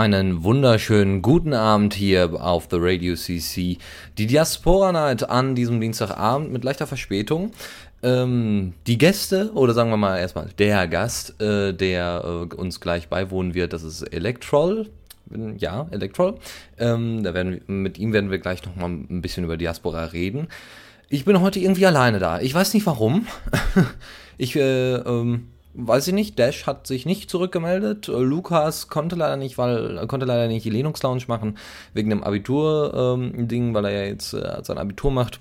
Einen wunderschönen guten Abend hier auf The Radio CC. Die Diaspora Night an diesem Dienstagabend mit leichter Verspätung. Ähm, die Gäste, oder sagen wir mal erstmal der Gast, äh, der äh, uns gleich beiwohnen wird, das ist Electrol. Ja, Electrol. Ähm, da werden, mit ihm werden wir gleich nochmal ein bisschen über Diaspora reden. Ich bin heute irgendwie alleine da. Ich weiß nicht warum. ich, äh, ähm, weiß ich nicht, Dash hat sich nicht zurückgemeldet. Lukas konnte leider nicht, weil konnte leider nicht die Linux Lounge machen wegen dem Abitur-Ding, ähm, weil er ja jetzt äh, sein Abitur macht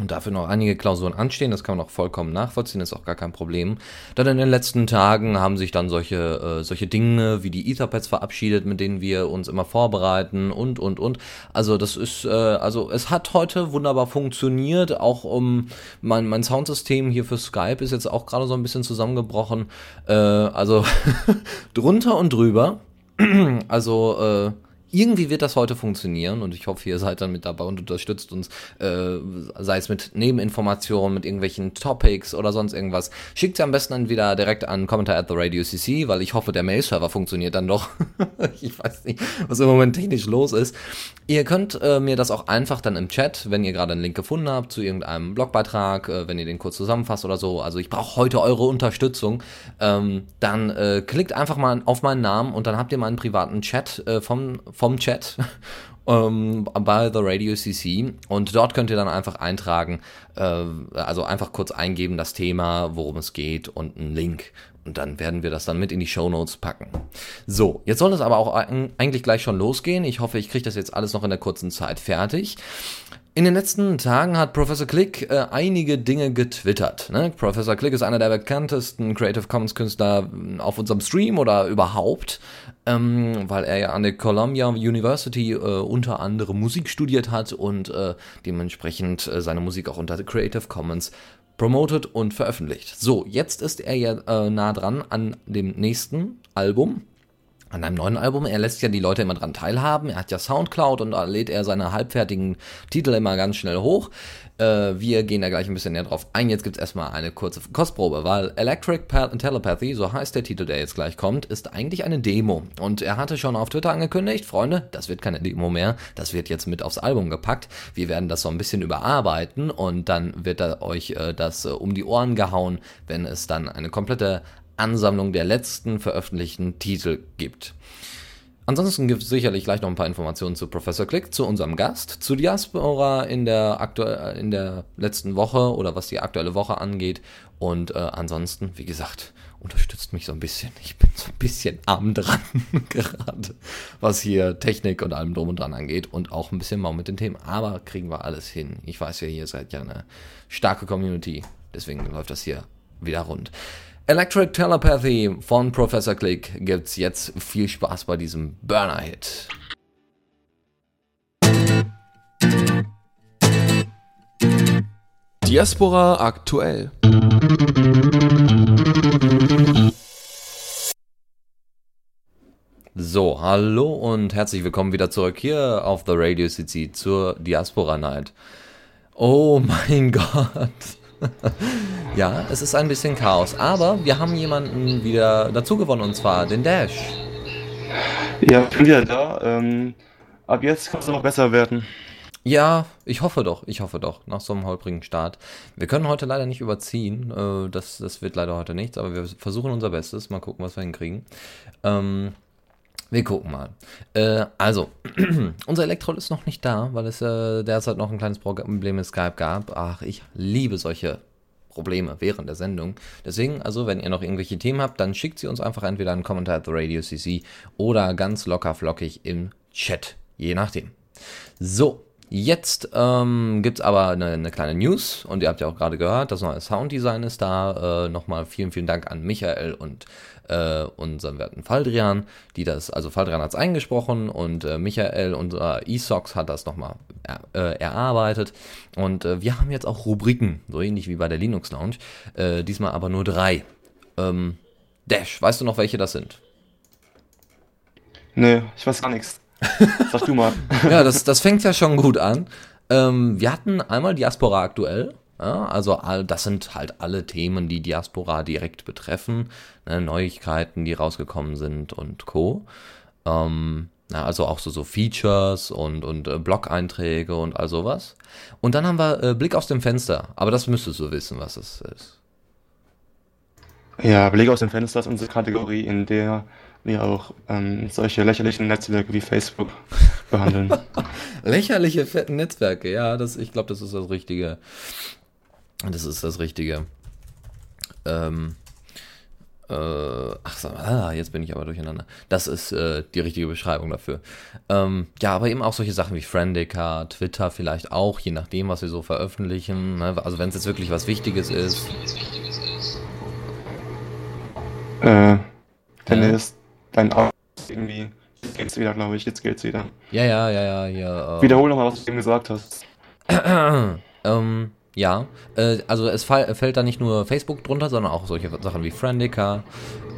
und dafür noch einige Klausuren anstehen, das kann man auch vollkommen nachvollziehen, ist auch gar kein Problem. Dann in den letzten Tagen haben sich dann solche, äh, solche Dinge wie die Etherpads verabschiedet, mit denen wir uns immer vorbereiten und, und, und. Also das ist, äh, also es hat heute wunderbar funktioniert, auch um mein, mein Soundsystem hier für Skype ist jetzt auch gerade so ein bisschen zusammengebrochen. Äh, also drunter und drüber. also, äh, irgendwie wird das heute funktionieren und ich hoffe, ihr seid dann mit dabei und unterstützt uns, äh, sei es mit Nebeninformationen, mit irgendwelchen Topics oder sonst irgendwas. Schickt sie am besten entweder direkt an Kommentar at the Radio CC, weil ich hoffe, der Mail-Server funktioniert dann doch. ich weiß nicht, was im Moment technisch los ist. Ihr könnt äh, mir das auch einfach dann im Chat, wenn ihr gerade einen Link gefunden habt zu irgendeinem Blogbeitrag, äh, wenn ihr den kurz zusammenfasst oder so. Also ich brauche heute eure Unterstützung. Ähm, dann äh, klickt einfach mal auf meinen Namen und dann habt ihr meinen privaten Chat äh, vom vom Chat ähm, bei The Radio CC und dort könnt ihr dann einfach eintragen, äh, also einfach kurz eingeben das Thema, worum es geht und einen Link und dann werden wir das dann mit in die Show Notes packen. So, jetzt soll es aber auch eigentlich gleich schon losgehen. Ich hoffe, ich kriege das jetzt alles noch in der kurzen Zeit fertig. In den letzten Tagen hat Professor Click äh, einige Dinge getwittert. Ne? Professor Click ist einer der bekanntesten Creative Commons Künstler auf unserem Stream oder überhaupt ähm, weil er ja an der Columbia University äh, unter anderem Musik studiert hat und äh, dementsprechend äh, seine Musik auch unter Creative Commons promotet und veröffentlicht. So, jetzt ist er ja äh, nah dran an dem nächsten Album, an einem neuen Album. Er lässt ja die Leute immer dran teilhaben. Er hat ja Soundcloud und da lädt er seine halbfertigen Titel immer ganz schnell hoch. Äh, wir gehen da gleich ein bisschen näher drauf ein. Jetzt gibt es erstmal eine kurze Kostprobe, weil Electric Telepathy, so heißt der Titel, der jetzt gleich kommt, ist eigentlich eine Demo. Und er hatte schon auf Twitter angekündigt, Freunde, das wird keine Demo mehr, das wird jetzt mit aufs Album gepackt. Wir werden das so ein bisschen überarbeiten und dann wird er euch äh, das äh, um die Ohren gehauen, wenn es dann eine komplette Ansammlung der letzten veröffentlichten Titel gibt. Ansonsten gibt es sicherlich gleich noch ein paar Informationen zu Professor Click, zu unserem Gast, zu Diaspora in der, aktuell, in der letzten Woche oder was die aktuelle Woche angeht. Und äh, ansonsten, wie gesagt, unterstützt mich so ein bisschen. Ich bin so ein bisschen arm dran gerade, was hier Technik und allem drum und dran angeht und auch ein bisschen mau mit den Themen. Aber kriegen wir alles hin. Ich weiß ja, ihr seid ja eine starke Community. Deswegen läuft das hier wieder rund. Electric Telepathy von Professor Click gibt's jetzt viel Spaß bei diesem Burner-Hit. Diaspora aktuell. So, hallo und herzlich willkommen wieder zurück hier auf The Radio CC zur Diaspora Night. Oh mein Gott. ja, es ist ein bisschen Chaos, aber wir haben jemanden wieder dazu gewonnen und zwar den Dash. Ja, ich bin wieder da. Ähm, ab jetzt kann es noch besser werden. Ja, ich hoffe doch, ich hoffe doch, nach so einem holprigen Start. Wir können heute leider nicht überziehen, äh, das, das wird leider heute nichts, aber wir versuchen unser Bestes, mal gucken, was wir hinkriegen. Ähm, wir gucken mal. Äh, also, unser Elektrol ist noch nicht da, weil es äh, derzeit noch ein kleines Problem mit Skype gab. Ach, ich liebe solche Probleme während der Sendung. Deswegen, also, wenn ihr noch irgendwelche Themen habt, dann schickt sie uns einfach entweder einen Kommentar at the Radio CC oder ganz locker flockig im Chat. Je nachdem. So, Jetzt ähm, gibt es aber eine, eine, kleine News und ihr habt ja auch gerade gehört, das neue Sounddesign ist da. Äh, Nochmal vielen, vielen Dank an Michael und äh, unseren werten Faldrian, die das, also Faldrian hat es eingesprochen und äh, Michael, unser E-Sox, hat das nochmal äh, erarbeitet. Und äh, wir haben jetzt auch Rubriken, so ähnlich wie bei der Linux Lounge, äh, diesmal aber nur drei. Ähm, Dash, weißt du noch, welche das sind? Nee, ich weiß gar nichts. Sag du mal. ja, das, das fängt ja schon gut an. Ähm, wir hatten einmal Diaspora aktuell. Ja, also all, das sind halt alle Themen, die Diaspora direkt betreffen. Ne, Neuigkeiten, die rausgekommen sind und Co. Ähm, ja, also auch so, so Features und, und äh, Blog-Einträge und all sowas. Und dann haben wir äh, Blick aus dem Fenster. Aber das müsstest du wissen, was es ist. Ja, Blick aus dem Fenster ist unsere Kategorie, in der wir auch ähm, solche lächerlichen Netzwerke wie Facebook behandeln. Lächerliche fetten Netzwerke, ja, das, ich glaube, das ist das Richtige. Das ist das Richtige. Ähm, äh, ach, so, ah, jetzt bin ich aber durcheinander. Das ist äh, die richtige Beschreibung dafür. Ähm, ja, aber eben auch solche Sachen wie Friendica, Twitter vielleicht auch, je nachdem, was wir so veröffentlichen. Ne? Also wenn es jetzt wirklich was Wichtiges ist. Äh, Dennis, ja. dein Auto irgendwie. Jetzt geht's wieder, glaube ich. Jetzt geht's wieder. Ja, ja, ja, ja. ja äh, Wiederhol nochmal, was du eben gesagt hast. ähm, ja, äh, also es fall, fällt da nicht nur Facebook drunter, sondern auch solche Sachen wie Friendica,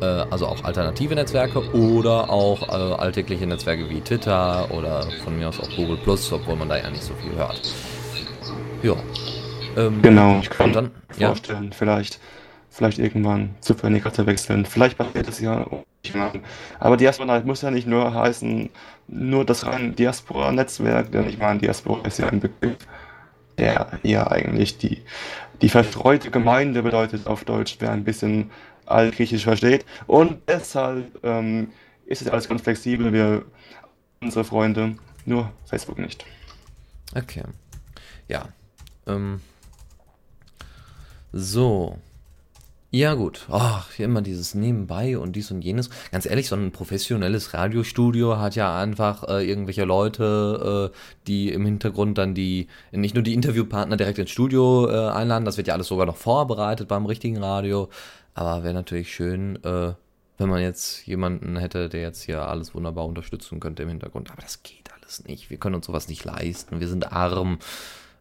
äh, also auch alternative Netzwerke oder auch äh, alltägliche Netzwerke wie Twitter oder von mir aus auch Google Plus, obwohl man da ja nicht so viel hört. Ja. Ähm, genau, ich kann dann, vorstellen, ja? vielleicht, vielleicht irgendwann zu Friendica zu wechseln. Vielleicht passiert es ja. Aber Diaspora muss ja nicht nur heißen, nur das rein Diaspora-Netzwerk, denn ich meine, Diaspora ist ja ein Begriff der ja eigentlich die, die verstreute Gemeinde bedeutet auf Deutsch, wer ein bisschen altgriechisch versteht. Und deshalb ähm, ist es alles ganz flexibel, wir, unsere Freunde, nur Facebook nicht. Okay. Ja. Ähm. So. Ja, gut. Ach, immer dieses Nebenbei und dies und jenes. Ganz ehrlich, so ein professionelles Radiostudio hat ja einfach äh, irgendwelche Leute, äh, die im Hintergrund dann die, nicht nur die Interviewpartner direkt ins Studio äh, einladen, das wird ja alles sogar noch vorbereitet beim richtigen Radio. Aber wäre natürlich schön, äh, wenn man jetzt jemanden hätte, der jetzt hier alles wunderbar unterstützen könnte im Hintergrund. Aber das geht alles nicht. Wir können uns sowas nicht leisten. Wir sind arm.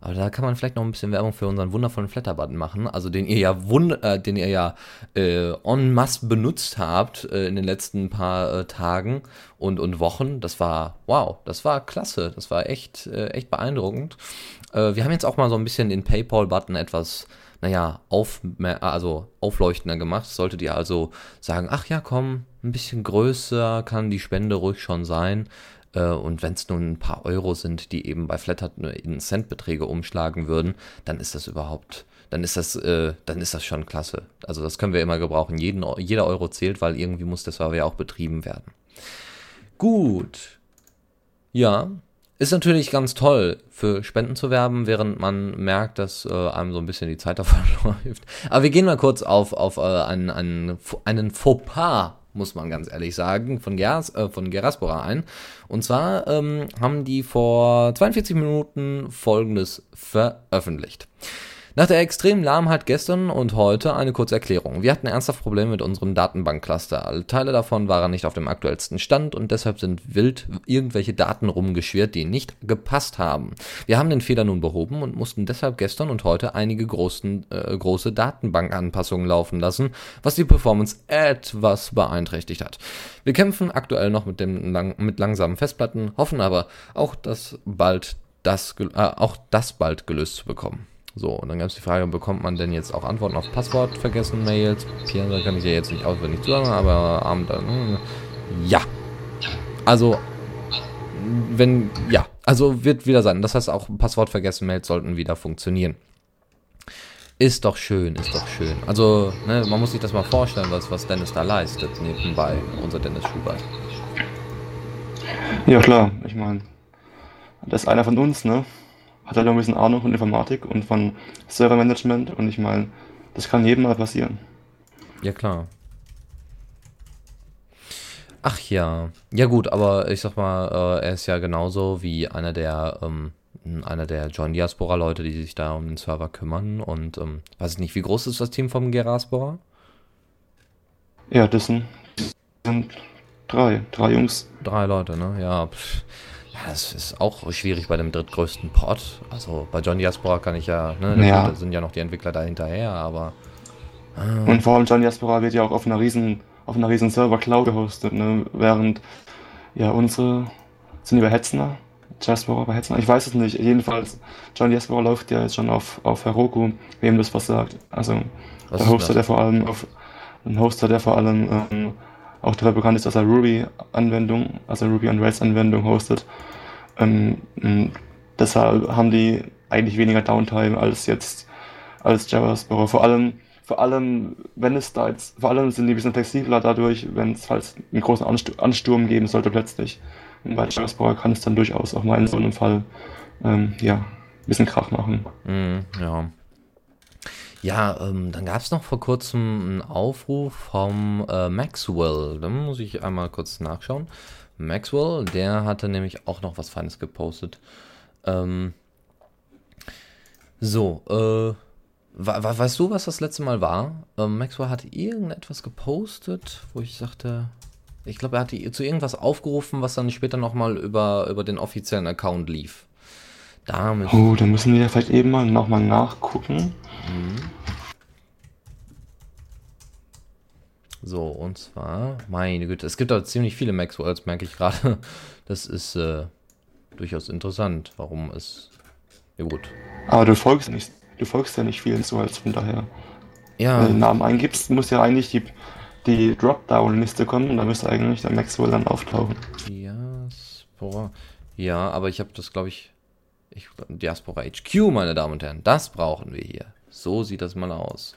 Aber da kann man vielleicht noch ein bisschen Werbung für unseren wundervollen Flatterbutton machen, also den ihr ja wund äh, den ihr ja äh, en masse benutzt habt äh, in den letzten paar äh, Tagen und, und Wochen. Das war wow, das war klasse, das war echt äh, echt beeindruckend. Äh, wir haben jetzt auch mal so ein bisschen den PayPal-Button etwas naja, auf, also aufleuchtender gemacht. Solltet ihr also sagen, ach ja, komm, ein bisschen größer kann die Spende ruhig schon sein. Äh, und wenn es nur ein paar Euro sind, die eben bei Flattert nur in Centbeträge umschlagen würden, dann ist das überhaupt, dann ist das, äh, dann ist das schon klasse. Also das können wir immer gebrauchen. Jeden, jeder Euro zählt, weil irgendwie muss der Server ja auch betrieben werden. Gut. Ja, ist natürlich ganz toll, für Spenden zu werben, während man merkt, dass äh, einem so ein bisschen die Zeit davon läuft. Aber wir gehen mal kurz auf, auf äh, einen, einen, einen Fauxpas muss man ganz ehrlich sagen, von, Geras, äh, von Geraspora ein. Und zwar ähm, haben die vor 42 Minuten Folgendes veröffentlicht. Nach der extremen Lahmheit gestern und heute eine kurze Erklärung. Wir hatten ernsthaft Probleme mit unserem Datenbankcluster. Alle Teile davon waren nicht auf dem aktuellsten Stand und deshalb sind wild irgendwelche Daten rumgeschwirrt, die nicht gepasst haben. Wir haben den Fehler nun behoben und mussten deshalb gestern und heute einige großen, äh, große Datenbankanpassungen laufen lassen, was die Performance etwas beeinträchtigt hat. Wir kämpfen aktuell noch mit, dem lang mit langsamen Festplatten, hoffen aber auch, dass bald das, äh, auch das bald gelöst zu bekommen. So, und dann gab es die Frage, bekommt man denn jetzt auch Antworten auf Passwort vergessen Mails? Pierre kann ich ja jetzt nicht auswendig sagen, aber Abend dann. Hm, ja. Also, wenn, ja, also wird wieder sein. Das heißt, auch Passwort vergessen Mails sollten wieder funktionieren. Ist doch schön, ist doch schön. Also, ne, man muss sich das mal vorstellen, was, was Dennis da leistet, nebenbei, unser Dennis Schubert. Ja, klar, ich meine, das ist einer von uns, ne? Hat halt ein bisschen Ahnung von Informatik und von Servermanagement und ich meine, das kann jedem mal passieren. Ja, klar. Ach ja. Ja gut, aber ich sag mal, äh, er ist ja genauso wie einer der, ähm, einer der John Diaspora-Leute, die sich da um den Server kümmern. Und ähm, weiß ich nicht, wie groß ist das Team vom Geraspora? Ja, das sind, drei, drei Jungs. Drei Leute, ne? Ja. Pff. Das ist auch schwierig bei dem drittgrößten Pod. Also bei John Diaspora kann ich ja, ne, ja. da sind ja noch die Entwickler dahinterher, aber. Ah. Und vor allem John Diaspora wird ja auch auf einer riesen, auf einer riesen Server Cloud gehostet, ne? Während ja unsere sind über Hetzner, Diaspora bei Hetzner, ich weiß es nicht. Jedenfalls, John Diaspora läuft ja jetzt schon auf, auf Heroku, wem das was sagt. Also was der Hoster, der vor allem auf ein Hoster, der vor allem ähm, auch dafür bekannt ist, dass er Ruby-Anwendung, also Ruby on Rails-Anwendung hostet. Ähm, deshalb haben die eigentlich weniger Downtime als jetzt als JavaScript. Vor allem, vor allem, wenn es da jetzt, vor allem sind die ein bisschen flexibler dadurch, wenn es halt einen großen Ansturm geben sollte plötzlich. Und bei JavaScript kann es dann durchaus auch mal in so einem Fall ähm, ja, ein bisschen Krach machen. Mm, ja. Ja, ähm, dann gab es noch vor kurzem einen Aufruf vom äh, Maxwell. Da muss ich einmal kurz nachschauen. Maxwell, der hatte nämlich auch noch was Feines gepostet. Ähm, so, äh, we weißt du, was das letzte Mal war? Ähm, Maxwell hat irgendetwas gepostet, wo ich sagte, ich glaube, er hat zu irgendwas aufgerufen, was dann später nochmal über, über den offiziellen Account lief. Da oh, da müssen wir vielleicht eben mal nochmal nachgucken. Mhm. So, und zwar, meine Güte, es gibt da ziemlich viele Maxwells, merke ich gerade. Das ist äh, durchaus interessant, warum es. Ja, gut. Aber du folgst nicht, du folgst ja nicht vielen Maxwells, von daher. Ja. Wenn du den Namen eingibst, muss ja eigentlich die, die Dropdown-Liste kommen und da müsste eigentlich der Maxwell dann auftauchen. Diaspora. Ja, aber ich habe das, glaube ich, ich. Diaspora HQ, meine Damen und Herren. Das brauchen wir hier. So sieht das mal aus.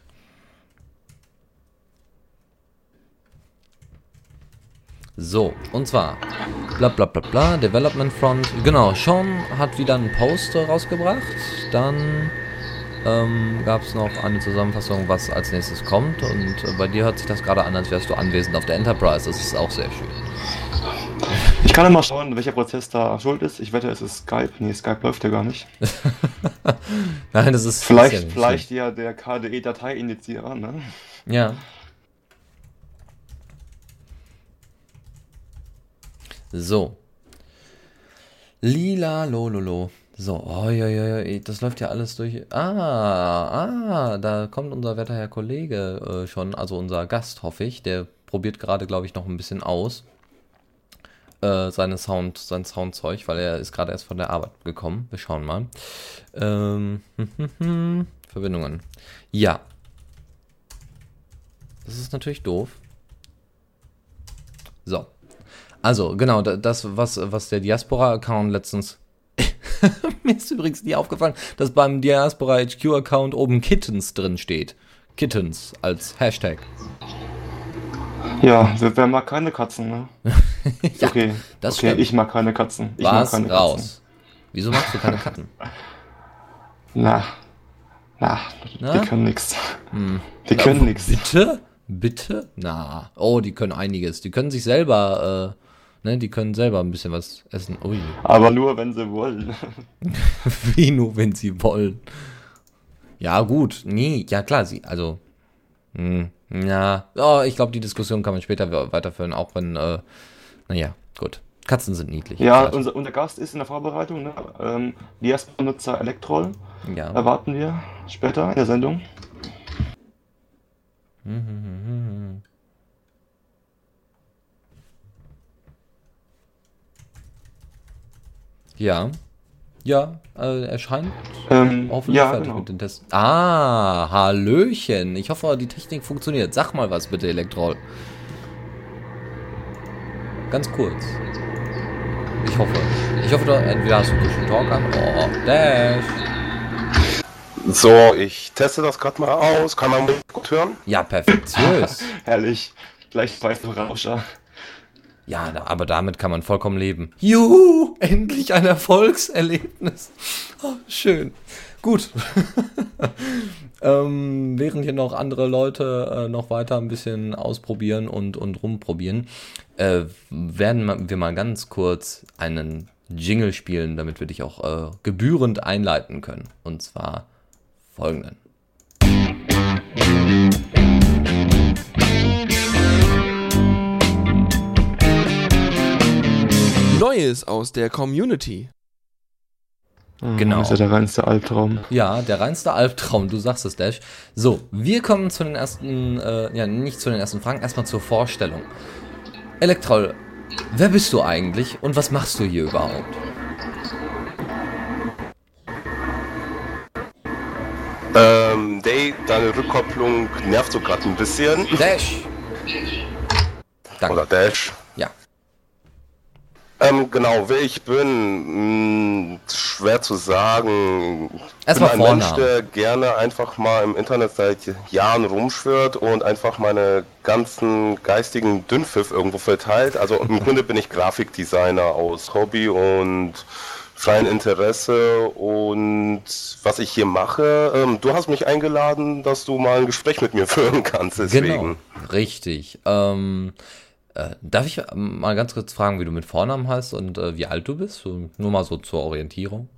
So, und zwar, bla bla bla bla, Development Front. Genau, Sean hat wieder einen Post rausgebracht. Dann ähm, gab es noch eine Zusammenfassung, was als nächstes kommt. Und äh, bei dir hört sich das gerade an, als wärst du anwesend auf der Enterprise. Das ist auch sehr schön. Ich kann ja mal schauen, welcher Prozess da schuld ist. Ich wette, es ist Skype. Nee, Skype läuft ja gar nicht. Nein, das ist. Vielleicht, ja vielleicht ja der KDE-Datei-Indizierer, ne? Ja. So. Lila Lololo. So, oh, ja, ja, ja, das läuft ja alles durch. Ah, ah, da kommt unser werter Kollege äh, schon, also unser Gast, hoffe ich. Der probiert gerade, glaube ich, noch ein bisschen aus. Äh, seine Sound, sein Soundzeug, weil er ist gerade erst von der Arbeit gekommen. Wir schauen mal. Ähm, Verbindungen. Ja. Das ist natürlich doof. So. Also, genau, das, was, was der Diaspora-Account letztens. Mir ist übrigens nie aufgefallen, dass beim Diaspora HQ-Account oben Kittens drin steht. Kittens als Hashtag. Ja, wer mag keine Katzen, ne? ja, okay, das okay, ich mag keine Katzen. Ich Was? mag keine raus. Katzen. Wieso magst du keine Katzen? na, na, na? die können nichts. Hm. Die können nichts. Bitte? Bitte? Na, oh, die können einiges. Die können sich selber äh, Ne, die können selber ein bisschen was essen. Ui. Aber nur, wenn sie wollen. Wie nur, wenn sie wollen? Ja, gut. Nee, ja klar, sie, also. Mh, hm, ja, oh, ich glaube, die Diskussion kann man später weiterführen, auch wenn, äh, naja, gut. Katzen sind niedlich. Ja, unser, unser Gast ist in der Vorbereitung, ne? Ähm, die erste Benutzer Elektrol. Ja. Erwarten wir später in der Sendung. Ja. Ja, äh, er scheint ähm, hoffentlich ja, fertig genau. mit den Tests. Ah, Hallöchen. Ich hoffe, die Technik funktioniert. Sag mal was bitte, Elektrol. Ganz kurz. Ich hoffe. Ich hoffe, du, entweder hast du Push Talk an. Oh, Dash. So, ich teste das gerade mal aus. Kann man gut hören? Ja, perfektiös. Herrlich. Gleich Pfeifenrauscher. Ja, aber damit kann man vollkommen leben. Juhu, endlich ein Erfolgserlebnis. Oh, schön. Gut. ähm, während hier noch andere Leute äh, noch weiter ein bisschen ausprobieren und, und rumprobieren, äh, werden wir mal ganz kurz einen Jingle spielen, damit wir dich auch äh, gebührend einleiten können. Und zwar folgenden. Neues aus der Community. Ah, genau. Das ist ja der reinste Albtraum. Ja, der reinste Albtraum, du sagst es, Dash. So, wir kommen zu den ersten, äh, ja, nicht zu den ersten Fragen, erstmal zur Vorstellung. Elektrol, wer bist du eigentlich und was machst du hier überhaupt? Ähm, Day, deine Rückkopplung nervt so gerade ein bisschen. Dash! Danke. Oder Dash. Ähm, genau, wer ich bin, mh, schwer zu sagen. Ich bin ein Mensch, der gerne einfach mal im Internet seit Jahren rumschwirrt und einfach meine ganzen geistigen Dünnpfiff irgendwo verteilt. Also im Grunde bin ich Grafikdesigner aus Hobby und freien Interesse und was ich hier mache. Ähm, du hast mich eingeladen, dass du mal ein Gespräch mit mir führen kannst. Deswegen. Genau, richtig. Ähm, äh, darf ich mal ganz kurz fragen, wie du mit Vornamen heißt und äh, wie alt du bist? So, nur mal so zur Orientierung.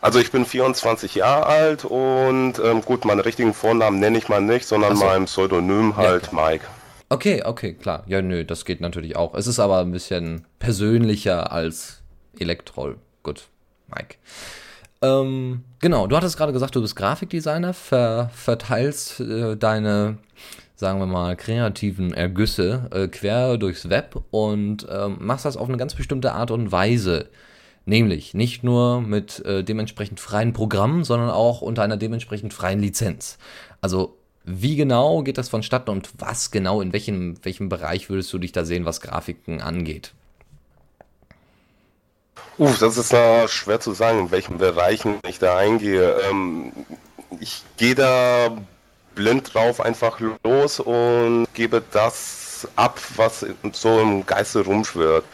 Also ich bin 24 Jahre alt und ähm, gut, meinen richtigen Vornamen nenne ich mal nicht, sondern so. mein Pseudonym halt ja, Mike. Okay, okay, klar. Ja, nö, das geht natürlich auch. Es ist aber ein bisschen persönlicher als Elektrol. Gut, Mike. Ähm, genau, du hattest gerade gesagt, du bist Grafikdesigner, ver verteilst äh, deine sagen wir mal, kreativen Ergüsse äh, quer durchs Web und ähm, machst das auf eine ganz bestimmte Art und Weise. Nämlich nicht nur mit äh, dementsprechend freien Programmen, sondern auch unter einer dementsprechend freien Lizenz. Also wie genau geht das vonstatten und was genau, in welchem, welchem Bereich würdest du dich da sehen, was Grafiken angeht? Uff, das ist äh, schwer zu sagen, in welchen Bereichen ich da eingehe. Ähm, ich gehe da blind drauf einfach los und gebe das ab, was so im Geiste rumschwirrt.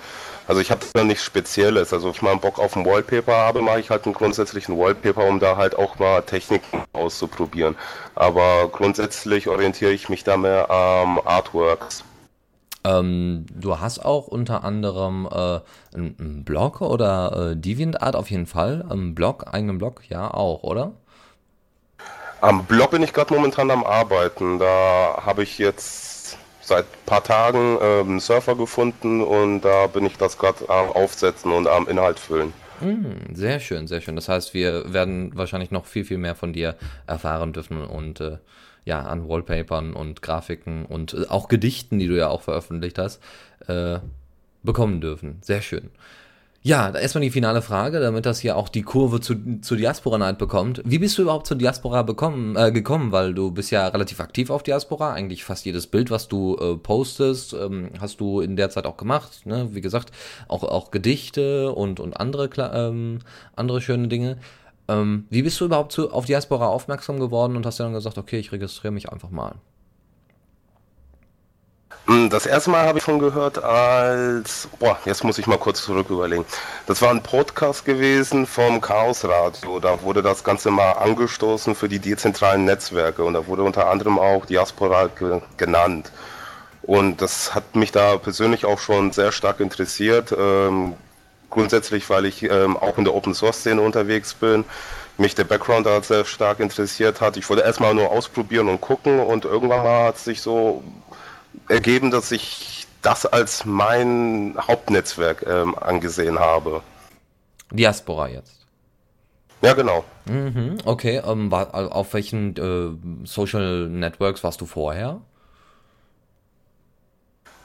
Also ich habe da nichts Spezielles. Also ich mal Bock auf ein Wallpaper habe, mache ich halt einen grundsätzlichen Wallpaper, um da halt auch mal Techniken auszuprobieren. Aber grundsätzlich orientiere ich mich da mehr am Artworks. Ähm, du hast auch unter anderem äh, einen Blog oder äh, DeviantArt auf jeden Fall. Einen Blog, eigenen Blog, ja auch, oder? Am Blog bin ich gerade momentan am Arbeiten. Da habe ich jetzt seit ein paar Tagen ähm, einen Surfer gefunden und da bin ich das gerade am Aufsetzen und am Inhalt füllen. Mm, sehr schön, sehr schön. Das heißt, wir werden wahrscheinlich noch viel, viel mehr von dir erfahren dürfen und äh, ja, an Wallpapern und Grafiken und äh, auch Gedichten, die du ja auch veröffentlicht hast, äh, bekommen dürfen. Sehr schön. Ja, erstmal die finale Frage, damit das hier auch die Kurve zu, zu Diaspora Night bekommt. Wie bist du überhaupt zur Diaspora bekommen, äh, gekommen? Weil du bist ja relativ aktiv auf Diaspora. Eigentlich fast jedes Bild, was du äh, postest, ähm, hast du in der Zeit auch gemacht. Ne? Wie gesagt, auch, auch Gedichte und, und andere, ähm, andere schöne Dinge. Ähm, wie bist du überhaupt zu, auf Diaspora aufmerksam geworden und hast dann gesagt, okay, ich registriere mich einfach mal? Hm, das erste Mal habe ich schon gehört als, boah, jetzt muss ich mal kurz zurück überlegen. Das war ein Podcast gewesen vom Chaos Radio. Da wurde das Ganze mal angestoßen für die dezentralen Netzwerke und da wurde unter anderem auch Diaspora ge genannt. Und das hat mich da persönlich auch schon sehr stark interessiert. Ähm, grundsätzlich, weil ich ähm, auch in der Open Source Szene unterwegs bin mich der Background da sehr stark interessiert hat. Ich wollte erstmal nur ausprobieren und gucken und irgendwann mal hat sich so ergeben, dass ich das als mein Hauptnetzwerk ähm, angesehen habe. Diaspora jetzt. Ja, genau. Mhm, okay, ähm, war, auf welchen äh, Social Networks warst du vorher?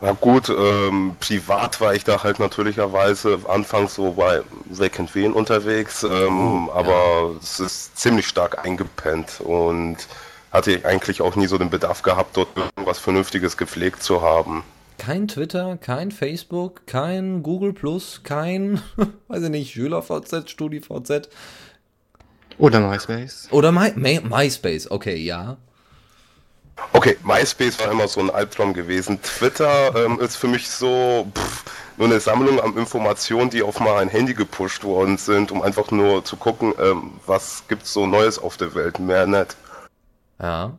Na gut, ähm, privat war ich da halt natürlicherweise anfangs so bei Weg and Wen unterwegs, ähm, oh, aber ja. es ist ziemlich stark eingepennt und hatte ich eigentlich auch nie so den Bedarf gehabt, dort irgendwas Vernünftiges gepflegt zu haben. Kein Twitter, kein Facebook, kein Google Plus, kein, weiß ich nicht, SchülerVZ, StudiVZ. Oder MySpace. Oder My, My, MySpace, okay, ja. Okay, MySpace war immer so ein Albtraum gewesen. Twitter ähm, ist für mich so pff, nur eine Sammlung an Informationen, die auf mal ein Handy gepusht worden sind, um einfach nur zu gucken, ähm, was gibt's so Neues auf der Welt. Mehr nicht. Ja.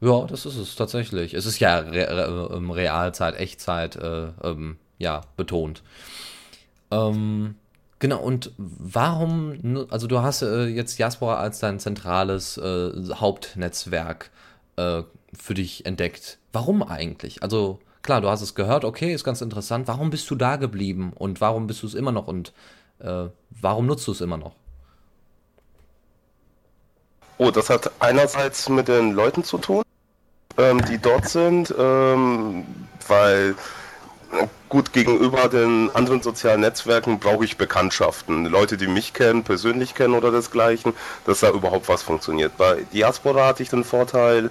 Ja, das ist es tatsächlich. Es ist ja Re Re Realzeit, Echtzeit, äh, ähm, ja, betont. Ähm, genau, und warum, also du hast äh, jetzt Diaspora als dein zentrales äh, Hauptnetzwerk äh, für dich entdeckt. Warum eigentlich? Also klar, du hast es gehört, okay, ist ganz interessant. Warum bist du da geblieben und warum bist du es immer noch und äh, warum nutzt du es immer noch? Oh, das hat einerseits mit den Leuten zu tun, ähm, die dort sind, ähm, weil gut gegenüber den anderen sozialen Netzwerken brauche ich Bekanntschaften, Leute, die mich kennen, persönlich kennen oder desgleichen, dass da überhaupt was funktioniert. Bei Diaspora hatte ich den Vorteil,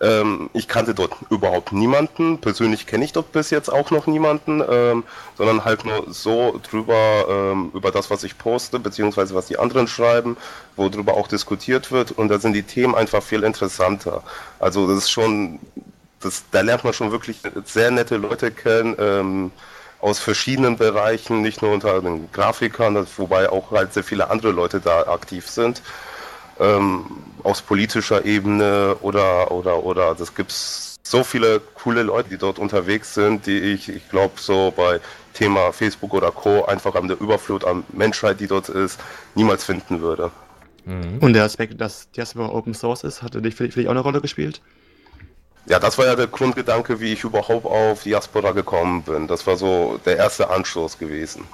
ähm, ich kannte dort überhaupt niemanden. Persönlich kenne ich dort bis jetzt auch noch niemanden, ähm, sondern halt nur so drüber, ähm, über das, was ich poste, beziehungsweise was die anderen schreiben, worüber auch diskutiert wird. Und da sind die Themen einfach viel interessanter. Also das ist schon, das, da lernt man schon wirklich sehr nette Leute kennen. Ähm, aus verschiedenen Bereichen, nicht nur unter den Grafikern, wobei auch halt sehr viele andere Leute da aktiv sind ähm, aus politischer Ebene oder oder oder das gibt's so viele coole Leute, die dort unterwegs sind, die ich, ich glaube, so bei Thema Facebook oder Co. einfach an der Überflut an Menschheit, die dort ist, niemals finden würde. Mhm. Und der Aspekt, dass Diaspora Open Source ist, hatte dich für, dich auch eine Rolle gespielt? Ja, das war ja der Grundgedanke, wie ich überhaupt auf Diaspora gekommen bin. Das war so der erste Anstoß gewesen.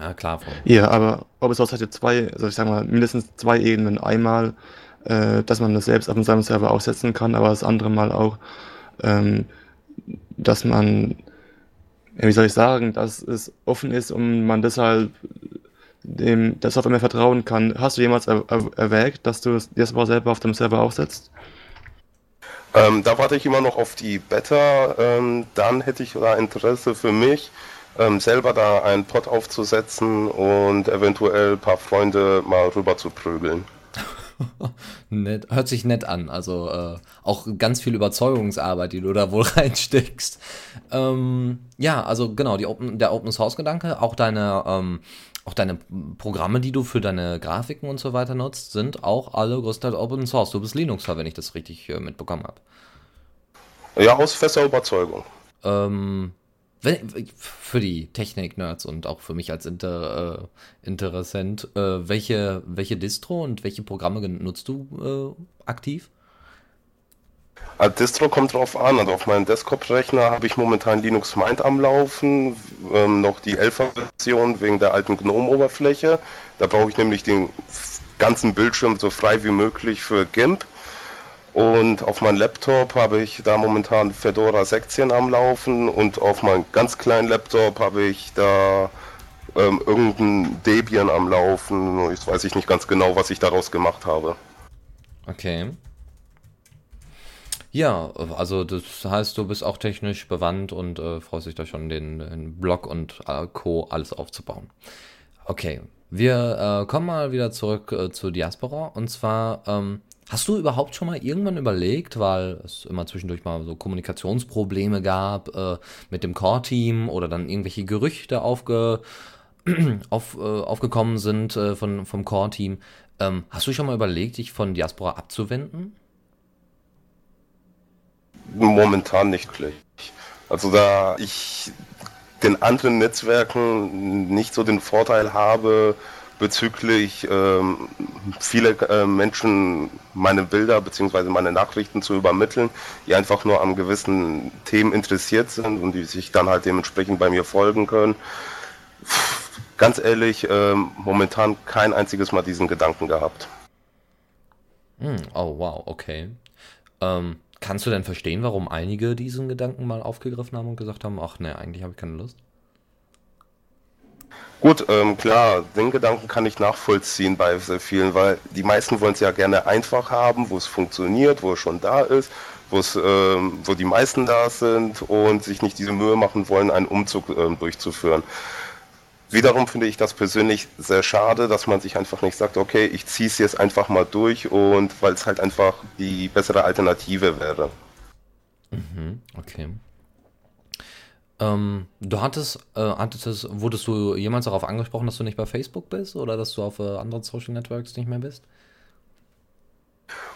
Ja, klar. Ja, aber Open Source hat ja zwei, also ich sag mal, mindestens zwei Ebenen. Einmal, äh, dass man das selbst auf seinem Server aufsetzen kann, aber das andere Mal auch, ähm, dass man, ja, wie soll ich sagen, dass es offen ist und man deshalb dem der Software mehr vertrauen kann. Hast du jemals er, er, erwägt, dass du das aber selber auf dem Server aufsetzt? Ähm, da warte ich immer noch auf die Beta. Ähm, dann hätte ich da Interesse für mich, ähm, selber da einen Pod aufzusetzen und eventuell ein paar Freunde mal rüber zu prügeln. nett, hört sich nett an. Also äh, auch ganz viel Überzeugungsarbeit, die du da wohl reinsteckst. Ähm, ja, also genau, Open, der Open Source Gedanke, auch deine, ähm, auch deine Programme, die du für deine Grafiken und so weiter nutzt, sind auch alle größtenteils Open Source. Du bist Linuxer, wenn ich das richtig äh, mitbekommen habe. Ja, aus fester Überzeugung. Ähm, wenn, für die Technik-Nerds und auch für mich als Inter, äh, Interessent, äh, welche, welche Distro und welche Programme nutzt du äh, aktiv? Als Distro kommt drauf an. Also auf meinem Desktop-Rechner habe ich momentan Linux Mint am Laufen, ähm, noch die 11er-Version wegen der alten GNOME-Oberfläche. Da brauche ich nämlich den ganzen Bildschirm so frei wie möglich für GIMP. Und auf meinem Laptop habe ich da momentan Fedora 16 am Laufen und auf meinem ganz kleinen Laptop habe ich da ähm, irgendein Debian am Laufen. Jetzt weiß ich nicht ganz genau, was ich daraus gemacht habe. Okay. Ja, also das heißt, du bist auch technisch bewandt und äh, freust dich da schon, den, den Blog und äh, Co. alles aufzubauen. Okay, wir äh, kommen mal wieder zurück äh, zu Diaspora und zwar ähm, Hast du überhaupt schon mal irgendwann überlegt, weil es immer zwischendurch mal so Kommunikationsprobleme gab äh, mit dem Core-Team oder dann irgendwelche Gerüchte aufge, auf, äh, aufgekommen sind äh, von, vom Core-Team, ähm, hast du schon mal überlegt, dich von Diaspora abzuwenden? Momentan nicht gleich. Also da ich den anderen Netzwerken nicht so den Vorteil habe, bezüglich ähm, viele äh, Menschen meine Bilder bzw. meine Nachrichten zu übermitteln, die einfach nur an gewissen Themen interessiert sind und die sich dann halt dementsprechend bei mir folgen können. Ganz ehrlich, ähm, momentan kein einziges Mal diesen Gedanken gehabt. Hm, oh wow, okay. Ähm, kannst du denn verstehen, warum einige diesen Gedanken mal aufgegriffen haben und gesagt haben, ach ne, eigentlich habe ich keine Lust? Gut, ähm, klar, den Gedanken kann ich nachvollziehen bei sehr vielen, weil die meisten wollen es ja gerne einfach haben, wo es funktioniert, wo es schon da ist, ähm, wo die meisten da sind und sich nicht diese Mühe machen wollen, einen Umzug ähm, durchzuführen. Wiederum finde ich das persönlich sehr schade, dass man sich einfach nicht sagt, okay, ich ziehe es jetzt einfach mal durch und weil es halt einfach die bessere Alternative wäre. Mhm, okay. Ähm, du hattest, äh, hattest, wurdest du jemals darauf angesprochen, dass du nicht bei Facebook bist oder dass du auf äh, anderen Social Networks nicht mehr bist?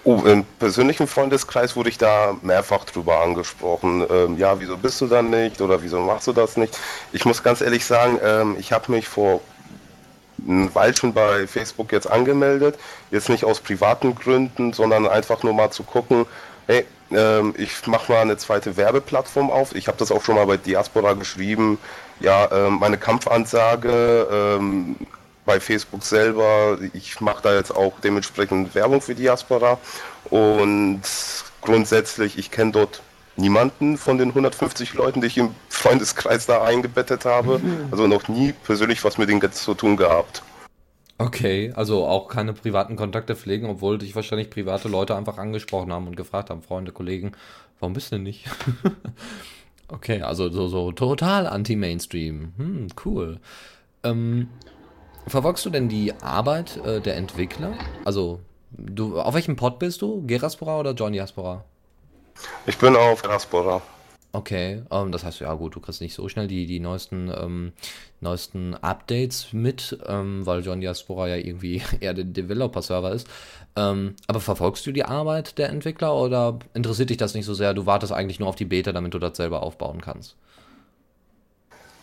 Oh, Im persönlichen Freundeskreis wurde ich da mehrfach drüber angesprochen. Ähm, ja, wieso bist du dann nicht oder wieso machst du das nicht? Ich muss ganz ehrlich sagen, ähm, ich habe mich vor ein Weilchen bei Facebook jetzt angemeldet. Jetzt nicht aus privaten Gründen, sondern einfach nur mal zu gucken, hey, ähm, ich mache mal eine zweite Werbeplattform auf. Ich habe das auch schon mal bei Diaspora geschrieben. Ja, ähm, meine Kampfansage, ähm, bei Facebook selber. Ich mache da jetzt auch dementsprechend Werbung für Diaspora und grundsätzlich, ich kenne dort niemanden von den 150 Leuten, die ich im Freundeskreis da eingebettet habe. Mhm. Also noch nie persönlich was mit denen zu tun gehabt. Okay, also auch keine privaten Kontakte pflegen, obwohl dich wahrscheinlich private Leute einfach angesprochen haben und gefragt haben, Freunde, Kollegen, warum bist du denn nicht? okay, also so, so total anti-Mainstream. Hm, cool. Ähm, Verfolgst du denn die Arbeit äh, der Entwickler? Also, du, auf welchem Pod bist du? Geraspora oder John Jaspora? Ich bin auf Geraspora. Okay, ähm, das heißt, ja gut, du kriegst nicht so schnell die, die neuesten, ähm, neuesten Updates mit, ähm, weil John Diaspora ja irgendwie eher der Developer-Server ist. Ähm, aber verfolgst du die Arbeit der Entwickler oder interessiert dich das nicht so sehr? Du wartest eigentlich nur auf die Beta, damit du das selber aufbauen kannst?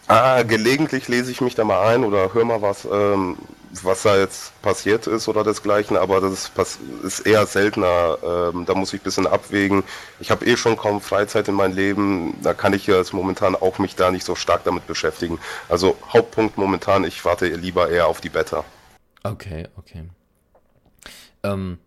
Ah, gelegentlich lese ich mich da mal ein oder höre mal was, ähm, was da jetzt passiert ist oder desgleichen, aber das ist, ist eher seltener. Ähm, da muss ich ein bisschen abwägen. Ich habe eh schon kaum Freizeit in meinem Leben, da kann ich jetzt momentan auch mich da nicht so stark damit beschäftigen. Also Hauptpunkt momentan, ich warte lieber eher auf die Beta. Okay, okay. Ähm,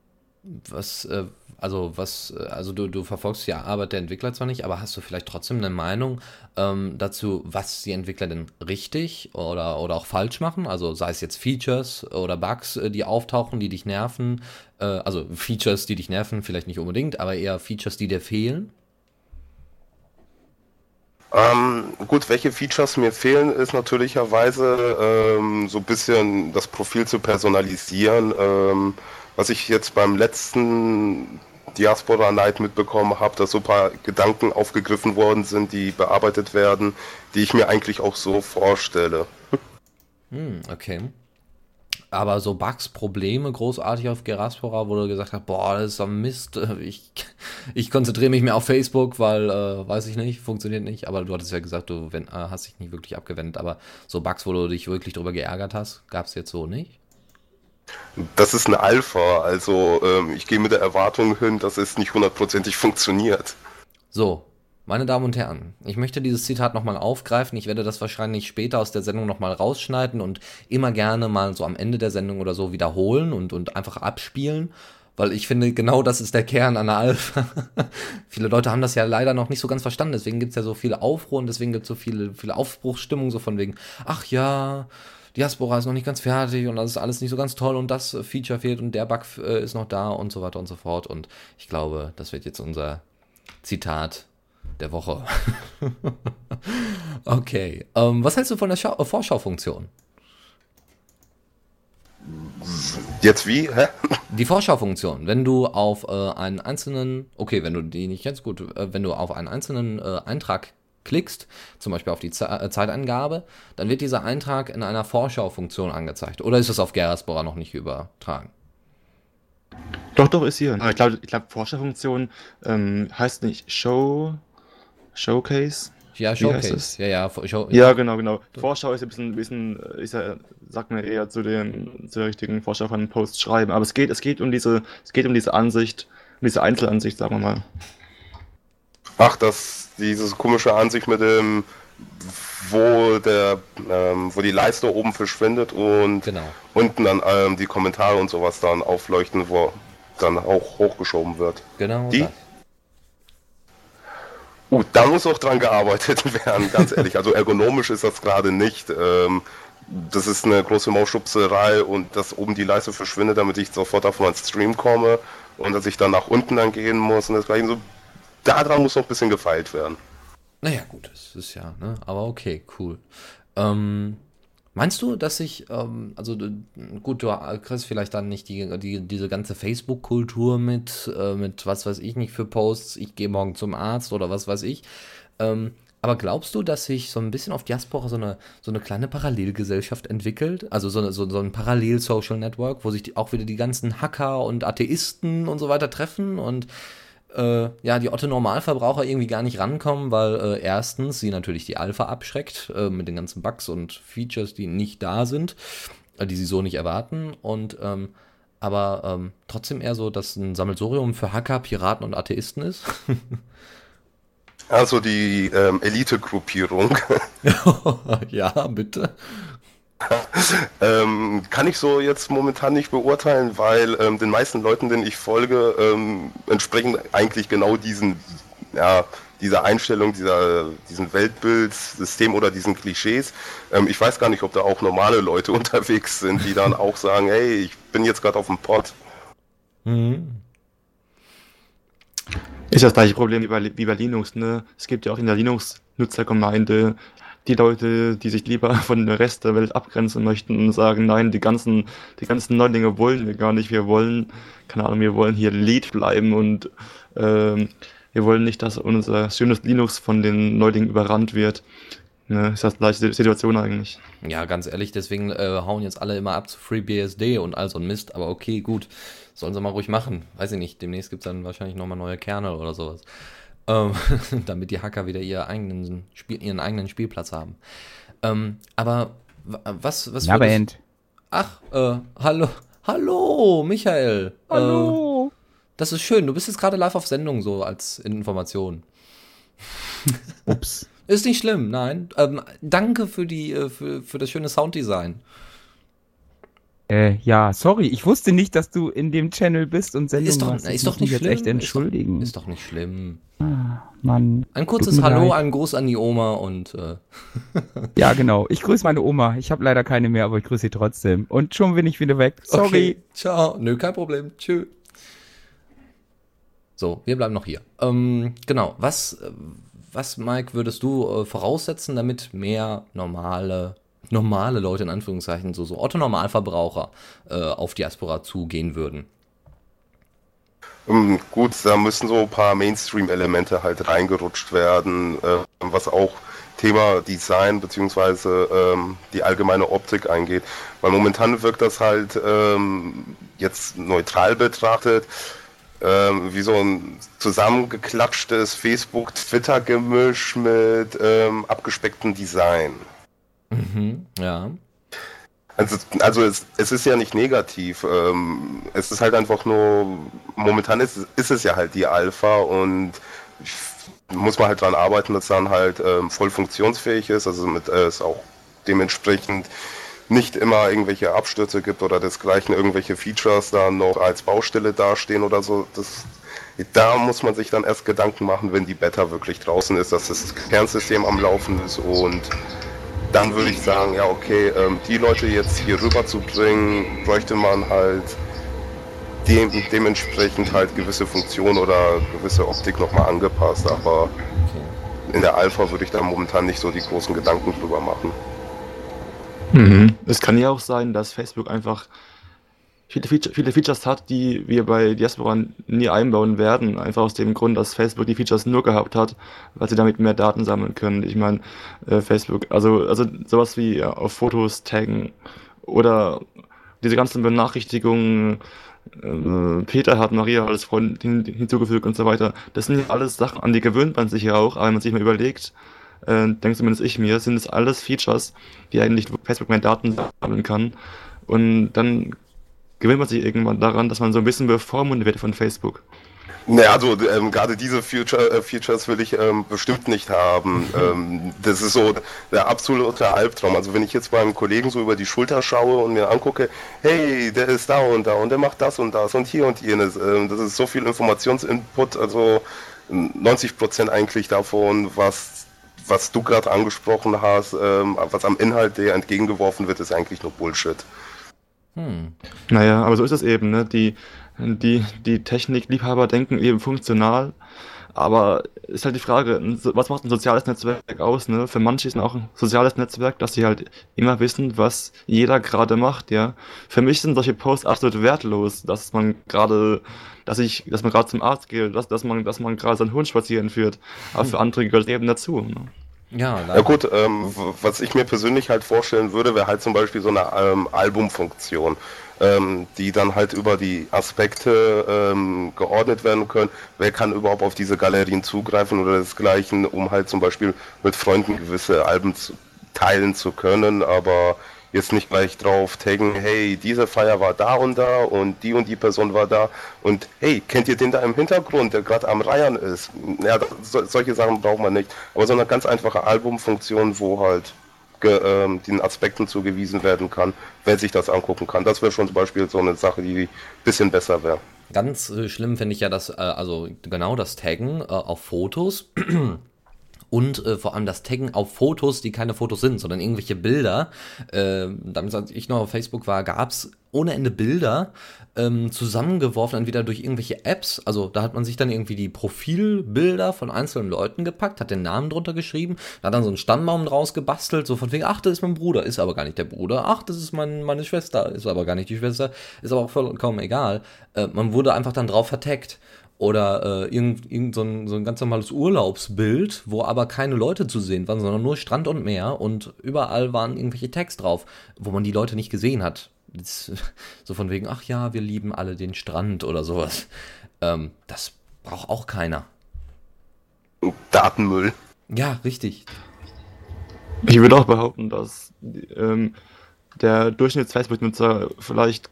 was, äh, also was, also du, du verfolgst die Arbeit der Entwickler zwar nicht, aber hast du vielleicht trotzdem eine Meinung ähm, dazu, was die Entwickler denn richtig oder, oder auch falsch machen? Also sei es jetzt Features oder Bugs, äh, die auftauchen, die dich nerven, äh, also Features, die dich nerven, vielleicht nicht unbedingt, aber eher Features, die dir fehlen? Ähm, gut, welche Features mir fehlen, ist natürlicherweise ähm, so ein bisschen das Profil zu personalisieren. Ähm, was ich jetzt beim letzten Diaspora Night mitbekommen habe, dass so ein paar Gedanken aufgegriffen worden sind, die bearbeitet werden, die ich mir eigentlich auch so vorstelle. Hm, okay. Aber so Bugs, Probleme großartig auf Geraspora, wo du gesagt hast, boah, das ist so Mist, ich, ich konzentriere mich mehr auf Facebook, weil, äh, weiß ich nicht, funktioniert nicht. Aber du hattest ja gesagt, du wenn, äh, hast dich nicht wirklich abgewendet. Aber so Bugs, wo du dich wirklich drüber geärgert hast, gab es jetzt so nicht? Das ist eine Alpha, also ähm, ich gehe mit der Erwartung hin, dass es nicht hundertprozentig funktioniert. So, meine Damen und Herren, ich möchte dieses Zitat nochmal aufgreifen. Ich werde das wahrscheinlich später aus der Sendung nochmal rausschneiden und immer gerne mal so am Ende der Sendung oder so wiederholen und, und einfach abspielen. Weil ich finde, genau das ist der Kern einer Alpha. viele Leute haben das ja leider noch nicht so ganz verstanden. Deswegen gibt es ja so viele Aufruhr und deswegen gibt es so viele, viele Aufbruchsstimmung, so von wegen, ach ja, Diaspora ist noch nicht ganz fertig und das ist alles nicht so ganz toll und das Feature fehlt und der Bug äh, ist noch da und so weiter und so fort. Und ich glaube, das wird jetzt unser Zitat der Woche. okay. Ähm, was hältst du von der Schau Vorschaufunktion? Jetzt wie? Hä? Die Vorschaufunktion. Wenn du auf äh, einen einzelnen, okay, wenn du die nicht ganz gut, äh, wenn du auf einen einzelnen äh, Eintrag klickst, zum Beispiel auf die äh, Zeitangabe, dann wird dieser Eintrag in einer Vorschaufunktion angezeigt. Oder ist es auf Geraspora noch nicht übertragen? Doch, doch, ist hier. Aber ich glaube, ich glaub, Vorschaufunktion ähm, heißt nicht Show, Showcase. Ja, Showcase. Ja, ja, Show, ja, genau, genau. Vorschau ist ein bisschen, bisschen ist ja, sagt mir eher zu den, zu der richtigen Vorschau von einem Post schreiben. Aber es geht, es geht um diese, es geht um diese Ansicht, um diese Einzelansicht, sagen wir mal. Ach, das, diese komische Ansicht mit dem, wo der, ähm, wo die Leiste oben verschwindet und genau. unten dann ähm, die Kommentare und sowas dann aufleuchten, wo dann auch hochgeschoben wird. Genau. Die? Uh, da muss auch dran gearbeitet werden, ganz ehrlich. Also ergonomisch ist das gerade nicht. Ähm, das ist eine große Mausschubserei und dass oben die Leiste verschwindet, damit ich sofort auf meinen Stream komme und dass ich dann nach unten dann gehen muss und das gleiche. So daran muss noch ein bisschen gefeilt werden. Naja, gut, das ist ja, ne? Aber okay, cool. Ähm, meinst du, dass ich, ähm, also gut, du kriegst vielleicht dann nicht die, die diese ganze Facebook-Kultur mit, äh, mit was weiß ich nicht für Posts, ich gehe morgen zum Arzt oder was weiß ich. Ähm, Aber glaubst du, dass sich so ein bisschen auf Diaspora so eine, so eine kleine Parallelgesellschaft entwickelt? Also so, eine, so, so ein Parallel-Social-Network, wo sich die, auch wieder die ganzen Hacker und Atheisten und so weiter treffen und äh, ja, die Otto-Normalverbraucher irgendwie gar nicht rankommen, weil äh, erstens sie natürlich die Alpha abschreckt äh, mit den ganzen Bugs und Features, die nicht da sind, äh, die sie so nicht erwarten und ähm, aber ähm, trotzdem eher so, dass ein Sammelsorium für Hacker, Piraten und Atheisten ist. Also die ähm, Elite-Gruppierung. ja, bitte. ähm, kann ich so jetzt momentan nicht beurteilen, weil ähm, den meisten Leuten, denen ich folge, ähm, entsprechen eigentlich genau diesen, ja, dieser Einstellung, dieser, diesen Weltbildsystem oder diesen Klischees. Ähm, ich weiß gar nicht, ob da auch normale Leute unterwegs sind, die dann auch sagen, hey, ich bin jetzt gerade auf dem Pod. Mhm. Ist das gleiche Problem wie bei, wie bei Linux, ne? Es gibt ja auch in der Linux-Nutzergemeinde die Leute, die sich lieber von der Rest der Welt abgrenzen möchten und sagen, nein, die ganzen, die ganzen Neulinge wollen wir gar nicht. Wir wollen, keine Ahnung, wir wollen hier Lead bleiben und ähm, wir wollen nicht, dass unser schönes Linux von den Neulingen überrannt wird. Ne, ist das gleiche Situation eigentlich. Ja, ganz ehrlich, deswegen äh, hauen jetzt alle immer ab zu FreeBSD und all so ein Mist, aber okay, gut. Sollen sie mal ruhig machen. Weiß ich nicht, demnächst gibt es dann wahrscheinlich nochmal neue Kernel oder sowas. Ähm, damit die Hacker wieder ihr eigenen Spiel, ihren eigenen Spielplatz haben. Ähm, aber was, was Ja, Band. Ach, äh, hallo, hallo, Michael. Hallo. Äh, das ist schön. Du bist jetzt gerade live auf Sendung, so als Information. Ups. Ist nicht schlimm, nein. Ähm, danke für die, äh, für, für das schöne Sounddesign. Äh, ja, sorry, ich wusste nicht, dass du in dem Channel bist und Sendung ist doch, machst. Ist doch nicht schlimm. echt entschuldigen. Ist doch, ist doch nicht schlimm. Ah, Mann. Ein kurzes Hallo, leid. ein Gruß an die Oma und. Äh. ja, genau. Ich grüße meine Oma. Ich habe leider keine mehr, aber ich grüße sie trotzdem. Und schon bin ich wieder weg. Sorry. Okay. Ciao. Nö, kein Problem. Tschö. So, wir bleiben noch hier. Ähm, genau. Was, was, Mike, würdest du äh, voraussetzen, damit mehr normale normale Leute in Anführungszeichen, so, so Otto-Normalverbraucher äh, auf Diaspora zugehen würden? Ähm, gut, da müssen so ein paar Mainstream-Elemente halt reingerutscht werden, äh, was auch Thema Design beziehungsweise ähm, die allgemeine Optik eingeht. Weil momentan wirkt das halt ähm, jetzt neutral betrachtet ähm, wie so ein zusammengeklatschtes Facebook-Twitter-Gemisch mit ähm, abgespecktem Design. Mhm, ja. Also, also es, es ist ja nicht negativ. Ähm, es ist halt einfach nur, momentan ist, ist es ja halt die Alpha und muss man halt dran arbeiten, dass dann halt ähm, voll funktionsfähig ist, also mit äh, es auch dementsprechend nicht immer irgendwelche Abstürze gibt oder desgleichen irgendwelche Features da noch als Baustelle dastehen oder so. Das, da muss man sich dann erst Gedanken machen, wenn die Beta wirklich draußen ist, dass das Kernsystem am Laufen ist und dann würde ich sagen, ja okay, ähm, die Leute jetzt hier rüber zu bringen, bräuchte man halt dem, dementsprechend halt gewisse Funktionen oder gewisse Optik nochmal angepasst, aber in der Alpha würde ich da momentan nicht so die großen Gedanken drüber machen. Mhm. Es kann ja auch sein, dass Facebook einfach viele, Feature, viele Features hat, die wir bei Diaspora nie einbauen werden. Einfach aus dem Grund, dass Facebook die Features nur gehabt hat, weil sie damit mehr Daten sammeln können. Ich meine, äh, Facebook, also, also sowas wie ja, auf Fotos taggen oder diese ganzen Benachrichtigungen, äh, Peter hat Maria als Freund hin, hinzugefügt und so weiter. Das sind ja alles Sachen, an die gewöhnt man sich ja auch, aber wenn man sich mal überlegt, äh, denke zumindest ich mir, sind es alles Features, die eigentlich Facebook mehr Daten sammeln kann. Und dann gewöhnt man sich irgendwann daran, dass man so ein bisschen bevormundet wird von Facebook. Naja, also ähm, gerade diese Future, äh, Features will ich ähm, bestimmt nicht haben. ähm, das ist so der absolute Albtraum. Also wenn ich jetzt beim Kollegen so über die Schulter schaue und mir angucke, hey, der ist da und da und der macht das und das und hier und jenes. Ähm, das ist so viel Informationsinput, also 90 Prozent eigentlich davon, was was du gerade angesprochen hast, ähm, was am Inhalt der entgegengeworfen wird, ist eigentlich nur Bullshit. Hm. Naja, aber so ist es eben, ne? Die, die, die Technikliebhaber denken eben funktional, aber ist halt die Frage, was macht ein soziales Netzwerk aus, ne? Für manche ist es auch ein soziales Netzwerk, dass sie halt immer wissen, was jeder gerade macht, ja. Für mich sind solche Posts absolut wertlos, dass man gerade, dass ich, dass man gerade zum Arzt geht, dass, dass man, dass man gerade seinen Hund spazieren führt. Aber für andere gehört es eben dazu. Ne? Ja, ja gut, ähm, was ich mir persönlich halt vorstellen würde, wäre halt zum Beispiel so eine ähm, Albumfunktion, ähm, die dann halt über die Aspekte ähm, geordnet werden können. Wer kann überhaupt auf diese Galerien zugreifen oder desgleichen, um halt zum Beispiel mit Freunden gewisse Alben zu, teilen zu können, aber jetzt nicht gleich drauf taggen, hey, diese Feier war da und da und die und die Person war da und hey, kennt ihr den da im Hintergrund, der gerade am Reiern ist? Ja, so, solche Sachen braucht man nicht. Aber so eine ganz einfache Albumfunktion, wo halt ähm, den Aspekten zugewiesen werden kann, wer sich das angucken kann. Das wäre schon zum Beispiel so eine Sache, die ein bisschen besser wäre. Ganz äh, schlimm finde ich ja das, äh, also genau das Taggen äh, auf Fotos. Und äh, vor allem das Taggen auf Fotos, die keine Fotos sind, sondern irgendwelche Bilder. Äh, damals, als ich noch auf Facebook war, gab es ohne Ende Bilder ähm, zusammengeworfen, entweder durch irgendwelche Apps. Also da hat man sich dann irgendwie die Profilbilder von einzelnen Leuten gepackt, hat den Namen drunter geschrieben, hat dann so einen Stammbaum draus gebastelt, so von wegen, ach, das ist mein Bruder, ist aber gar nicht der Bruder, ach, das ist mein, meine Schwester, ist aber gar nicht die Schwester, ist aber auch vollkommen egal. Äh, man wurde einfach dann drauf vertaggt oder äh, irgend, irgend so, ein, so ein ganz normales Urlaubsbild, wo aber keine Leute zu sehen waren, sondern nur Strand und Meer und überall waren irgendwelche Tags drauf, wo man die Leute nicht gesehen hat. Das, so von wegen, ach ja, wir lieben alle den Strand oder sowas. Ähm, das braucht auch keiner. Datenmüll. Ja, richtig. Ich würde auch behaupten, dass ähm, der Durchschnitts-Facebook-Nutzer vielleicht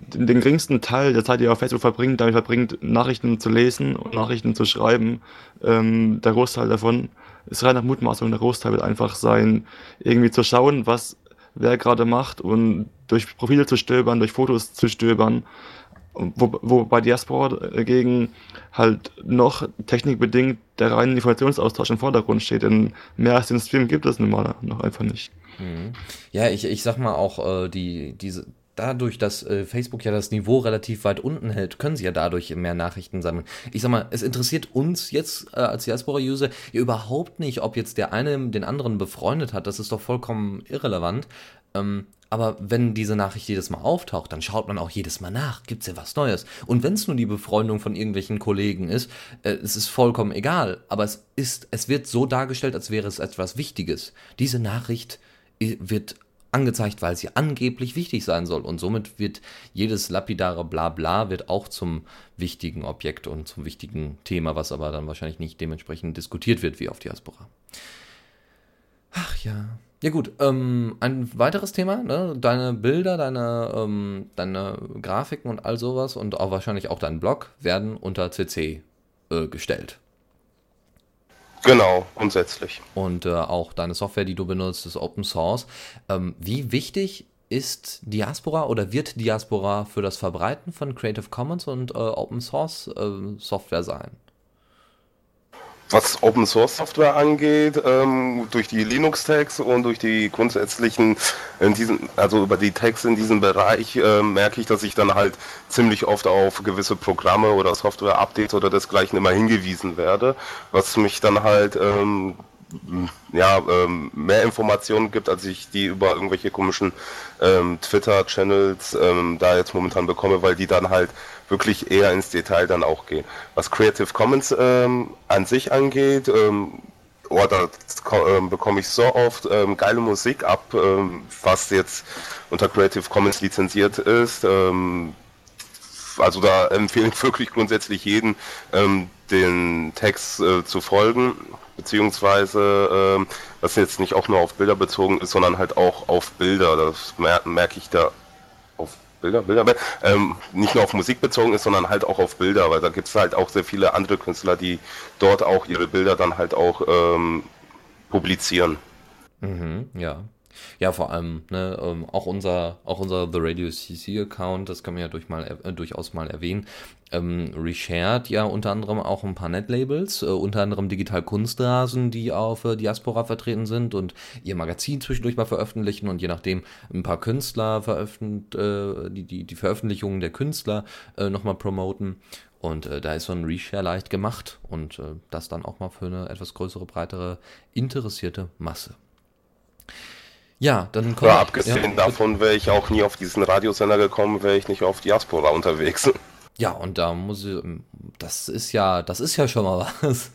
den, geringsten Teil der Zeit, die er auf Facebook verbringt, damit verbringt, Nachrichten zu lesen und Nachrichten zu schreiben. Ähm, der Großteil davon ist rein nach Mutmaßung. Der Großteil wird einfach sein, irgendwie zu schauen, was wer gerade macht und durch Profile zu stöbern, durch Fotos zu stöbern. Wo, wo bei Diaspora dagegen halt noch technikbedingt der reine Informationsaustausch im Vordergrund steht. Denn mehr als den Stream gibt es nun mal noch einfach nicht. Mhm. Ja, ich, ich sag mal auch, äh, die, diese, dadurch, dass äh, Facebook ja das Niveau relativ weit unten hält, können sie ja dadurch mehr Nachrichten sammeln. Ich sag mal, es interessiert uns jetzt äh, als Diaspora-User ja überhaupt nicht, ob jetzt der eine den anderen befreundet hat. Das ist doch vollkommen irrelevant. Ähm, aber wenn diese Nachricht jedes Mal auftaucht, dann schaut man auch jedes Mal nach, gibt's ja was Neues. Und wenn es nur die Befreundung von irgendwelchen Kollegen ist, äh, es ist vollkommen egal. Aber es ist, es wird so dargestellt, als wäre es etwas Wichtiges. Diese Nachricht äh, wird angezeigt, weil sie angeblich wichtig sein soll. Und somit wird jedes lapidare Blabla wird auch zum wichtigen Objekt und zum wichtigen Thema, was aber dann wahrscheinlich nicht dementsprechend diskutiert wird wie auf Diaspora. Ach ja. Ja gut, ähm, ein weiteres Thema, ne? deine Bilder, deine, ähm, deine Grafiken und all sowas und auch wahrscheinlich auch dein Blog werden unter CC äh, gestellt. Genau, grundsätzlich. Und äh, auch deine Software, die du benutzt, ist Open Source. Ähm, wie wichtig ist Diaspora oder wird Diaspora für das Verbreiten von Creative Commons und äh, Open Source äh, Software sein? Was Open Source Software angeht, ähm, durch die Linux Tags und durch die grundsätzlichen, in diesen, also über die Tags in diesem Bereich, äh, merke ich, dass ich dann halt ziemlich oft auf gewisse Programme oder Software Updates oder desgleichen immer hingewiesen werde, was mich dann halt ähm, ja, ähm, mehr Informationen gibt, als ich die über irgendwelche komischen ähm, Twitter-Channels ähm, da jetzt momentan bekomme, weil die dann halt wirklich eher ins Detail dann auch gehen. Was Creative Commons ähm, an sich angeht, ähm, oh, da ähm, bekomme ich so oft ähm, geile Musik ab, ähm, was jetzt unter Creative Commons lizenziert ist. Ähm, also da empfehle ich wirklich grundsätzlich jeden, ähm, den Text äh, zu folgen, beziehungsweise ähm, was jetzt nicht auch nur auf Bilder bezogen ist, sondern halt auch auf Bilder. Das mer merke ich da Bilder, Bilder, ähm, nicht nur auf Musik bezogen ist, sondern halt auch auf Bilder, weil da gibt es halt auch sehr viele andere Künstler, die dort auch ihre Bilder dann halt auch ähm, publizieren. Mhm, ja. Ja, vor allem, ne, ähm, auch unser, auch unser The Radio CC Account, das kann man ja durch mal, äh, durchaus mal erwähnen, ähm, reshared ja unter anderem auch ein paar Netlabels, äh, unter anderem Digital Kunstrasen, die auf äh, Diaspora vertreten sind und ihr Magazin zwischendurch mal veröffentlichen und je nachdem ein paar Künstler veröffentlichen, äh, die, die, die Veröffentlichungen der Künstler äh, nochmal promoten. Und äh, da ist so ein Reshare leicht gemacht und äh, das dann auch mal für eine etwas größere, breitere, interessierte Masse. Ja, dann kommt. Ja, abgesehen ja, davon wäre ich auch nie auf diesen Radiosender gekommen, wäre ich nicht auf Diaspora unterwegs. Ja, und da muss ich, das ist ja, das ist ja schon mal was.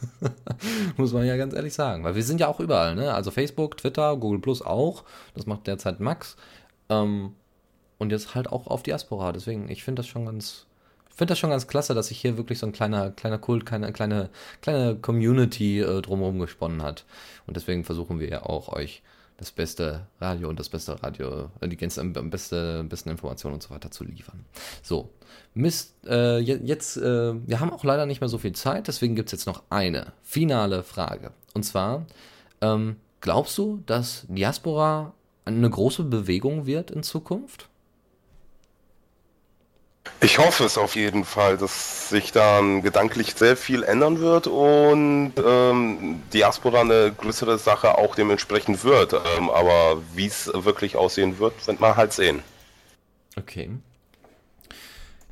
muss man ja ganz ehrlich sagen. Weil wir sind ja auch überall, ne? Also Facebook, Twitter, Google Plus auch. Das macht derzeit Max. Ähm, und jetzt halt auch auf Diaspora. Deswegen, ich finde das schon ganz, finde das schon ganz klasse, dass sich hier wirklich so ein kleiner, kleiner Kult, kleine, kleine, kleine Community äh, drumherum gesponnen hat. Und deswegen versuchen wir ja auch euch das beste Radio und das beste Radio, äh, die ganze, beste, besten Informationen und so weiter zu liefern. So, Mist, äh, jetzt, äh, wir haben auch leider nicht mehr so viel Zeit, deswegen gibt es jetzt noch eine finale Frage. Und zwar, ähm, glaubst du, dass Diaspora eine große Bewegung wird in Zukunft? Ich hoffe es auf jeden Fall, dass sich dann gedanklich sehr viel ändern wird und ähm, Diaspora eine größere Sache auch dementsprechend wird. Ähm, aber wie es wirklich aussehen wird, wird man halt sehen. Okay.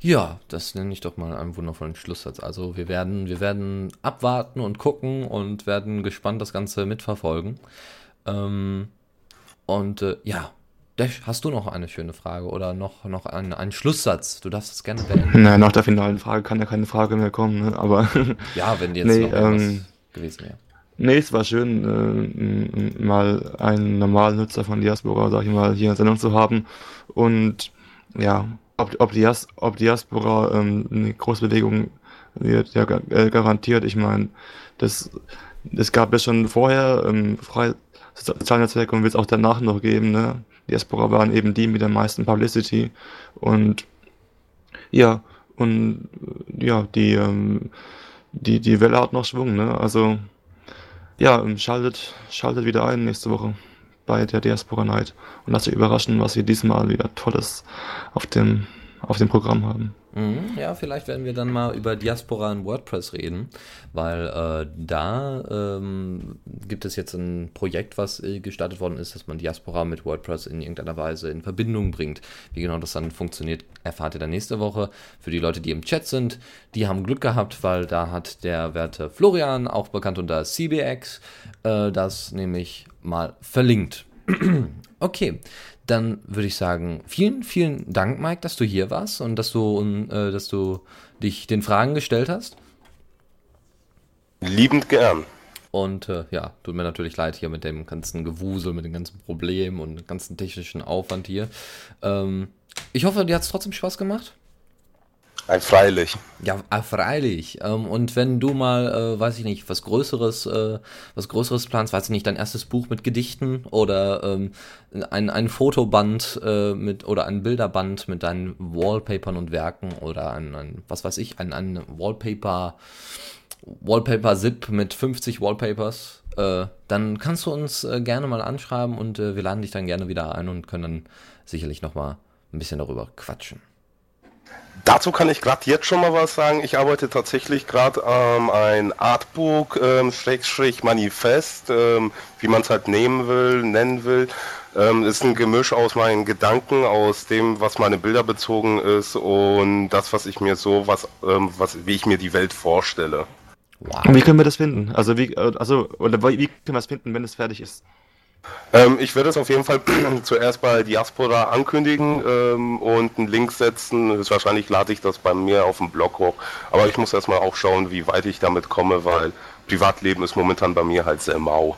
Ja, das nenne ich doch mal einen wundervollen Schlusssatz. Also wir werden, wir werden abwarten und gucken und werden gespannt das Ganze mitverfolgen. Ähm, und äh, ja, Dash, hast du noch eine schöne Frage oder noch, noch einen, einen Schlusssatz? Du darfst es gerne beenden. Naja, nach der finalen Frage kann ja keine Frage mehr kommen, ne? aber. ja, wenn jetzt nee, noch ähm, gewesen wäre. Nee, es war schön, äh, mal einen normalen Nutzer von Diaspora, sag ich mal, hier in der Sendung zu haben. Und ja, ob, ob, Dias, ob Diaspora ähm, eine große Bewegung wird, ja äh, garantiert. Ich meine, das, das gab es schon vorher, ähm, freie Sozialnetzwerke und wird es auch danach noch geben, ne? Diaspora waren eben die mit der meisten Publicity. Und ja, und ja, die, ähm, die, die Welle hat noch Schwung, ne? Also ja, ähm, schaltet, schaltet wieder ein nächste Woche bei der Diaspora Night und lasst euch überraschen, was wir diesmal wieder Tolles auf dem, auf dem Programm haben. Mhm, ja, vielleicht werden wir dann mal über Diaspora in WordPress reden, weil äh, da ähm, gibt es jetzt ein Projekt, was äh, gestartet worden ist, dass man Diaspora mit WordPress in irgendeiner Weise in Verbindung bringt. Wie genau das dann funktioniert, erfahrt ihr dann nächste Woche. Für die Leute, die im Chat sind, die haben Glück gehabt, weil da hat der werte Florian, auch bekannt unter CBX, äh, das nämlich mal verlinkt. okay, dann würde ich sagen, vielen, vielen Dank, Mike, dass du hier warst und dass du, äh, dass du dich den Fragen gestellt hast. Liebend gern. Und äh, ja, tut mir natürlich leid hier mit dem ganzen Gewusel, mit den ganzen Problemen und dem ganzen technischen Aufwand hier. Ähm, ich hoffe, dir hat es trotzdem Spaß gemacht. Freilich. Ja, äh, freilich. Ähm, und wenn du mal, äh, weiß ich nicht, was Größeres, äh, was Größeres planst, weiß ich nicht, dein erstes Buch mit Gedichten oder ähm, ein, ein Fotoband äh, mit oder ein Bilderband mit deinen Wallpapern und Werken oder ein, ein was weiß ich, ein, ein Wallpaper, Wallpaper-Zip mit 50 Wallpapers, dann kannst du uns gerne mal anschreiben und wir laden dich dann gerne wieder ein und können dann sicherlich nochmal ein bisschen darüber quatschen. Dazu kann ich gerade jetzt schon mal was sagen. Ich arbeite tatsächlich gerade ähm, ein Artbook, ähm, Schrägstrich Manifest, ähm, wie man es halt nehmen will, nennen will. Ähm, ist ein Gemisch aus meinen Gedanken, aus dem, was meine Bilder bezogen ist und das, was ich mir so, was, ähm, was, wie ich mir die Welt vorstelle. Wow. Wie können wir das finden? Also wie, äh, also, oder wie können wir es finden, wenn es fertig ist? Ähm, ich werde es auf jeden Fall zuerst bei Diaspora ankündigen ähm, und einen Link setzen. Wahrscheinlich lade ich das bei mir auf dem Blog hoch. Aber ich muss erstmal auch schauen, wie weit ich damit komme, weil Privatleben ist momentan bei mir halt sehr mau.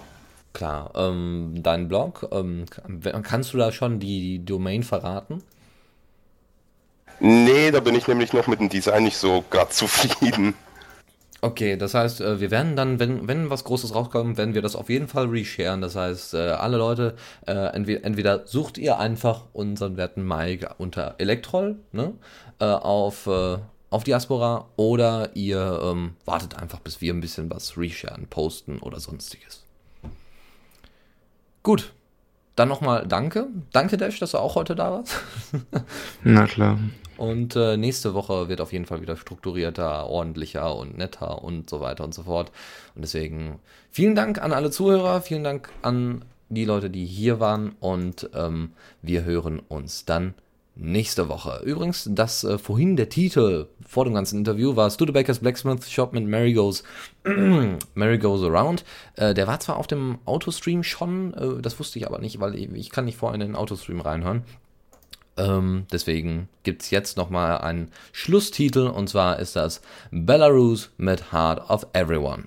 Klar, ähm, dein Blog, ähm, kannst du da schon die, die Domain verraten? Nee, da bin ich nämlich noch mit dem Design nicht so gerade zufrieden. Okay, das heißt, äh, wir werden dann, wenn, wenn was Großes rauskommt, werden wir das auf jeden Fall resharen. Das heißt, äh, alle Leute, äh, entweder, sucht ihr einfach unseren werten Mike unter Elektrol ne, auf, auf Diaspora oder ihr ähm, wartet einfach, bis wir ein bisschen was resharen, posten oder sonstiges. Gut, dann nochmal danke. Danke, Dash, dass du auch heute da warst. Na klar. Und äh, nächste Woche wird auf jeden Fall wieder strukturierter, ordentlicher und netter und so weiter und so fort. Und deswegen vielen Dank an alle Zuhörer, vielen Dank an die Leute, die hier waren und ähm, wir hören uns dann nächste Woche. Übrigens, das äh, vorhin der Titel vor dem ganzen Interview war Studebakers Blacksmith Shop mit Mary Goes, Mary Goes Around. Äh, der war zwar auf dem Autostream schon, äh, das wusste ich aber nicht, weil ich, ich kann nicht vorher in den Autostream reinhören. Ähm, deswegen gibt es jetzt nochmal einen Schlusstitel und zwar ist das Belarus mit Heart of Everyone.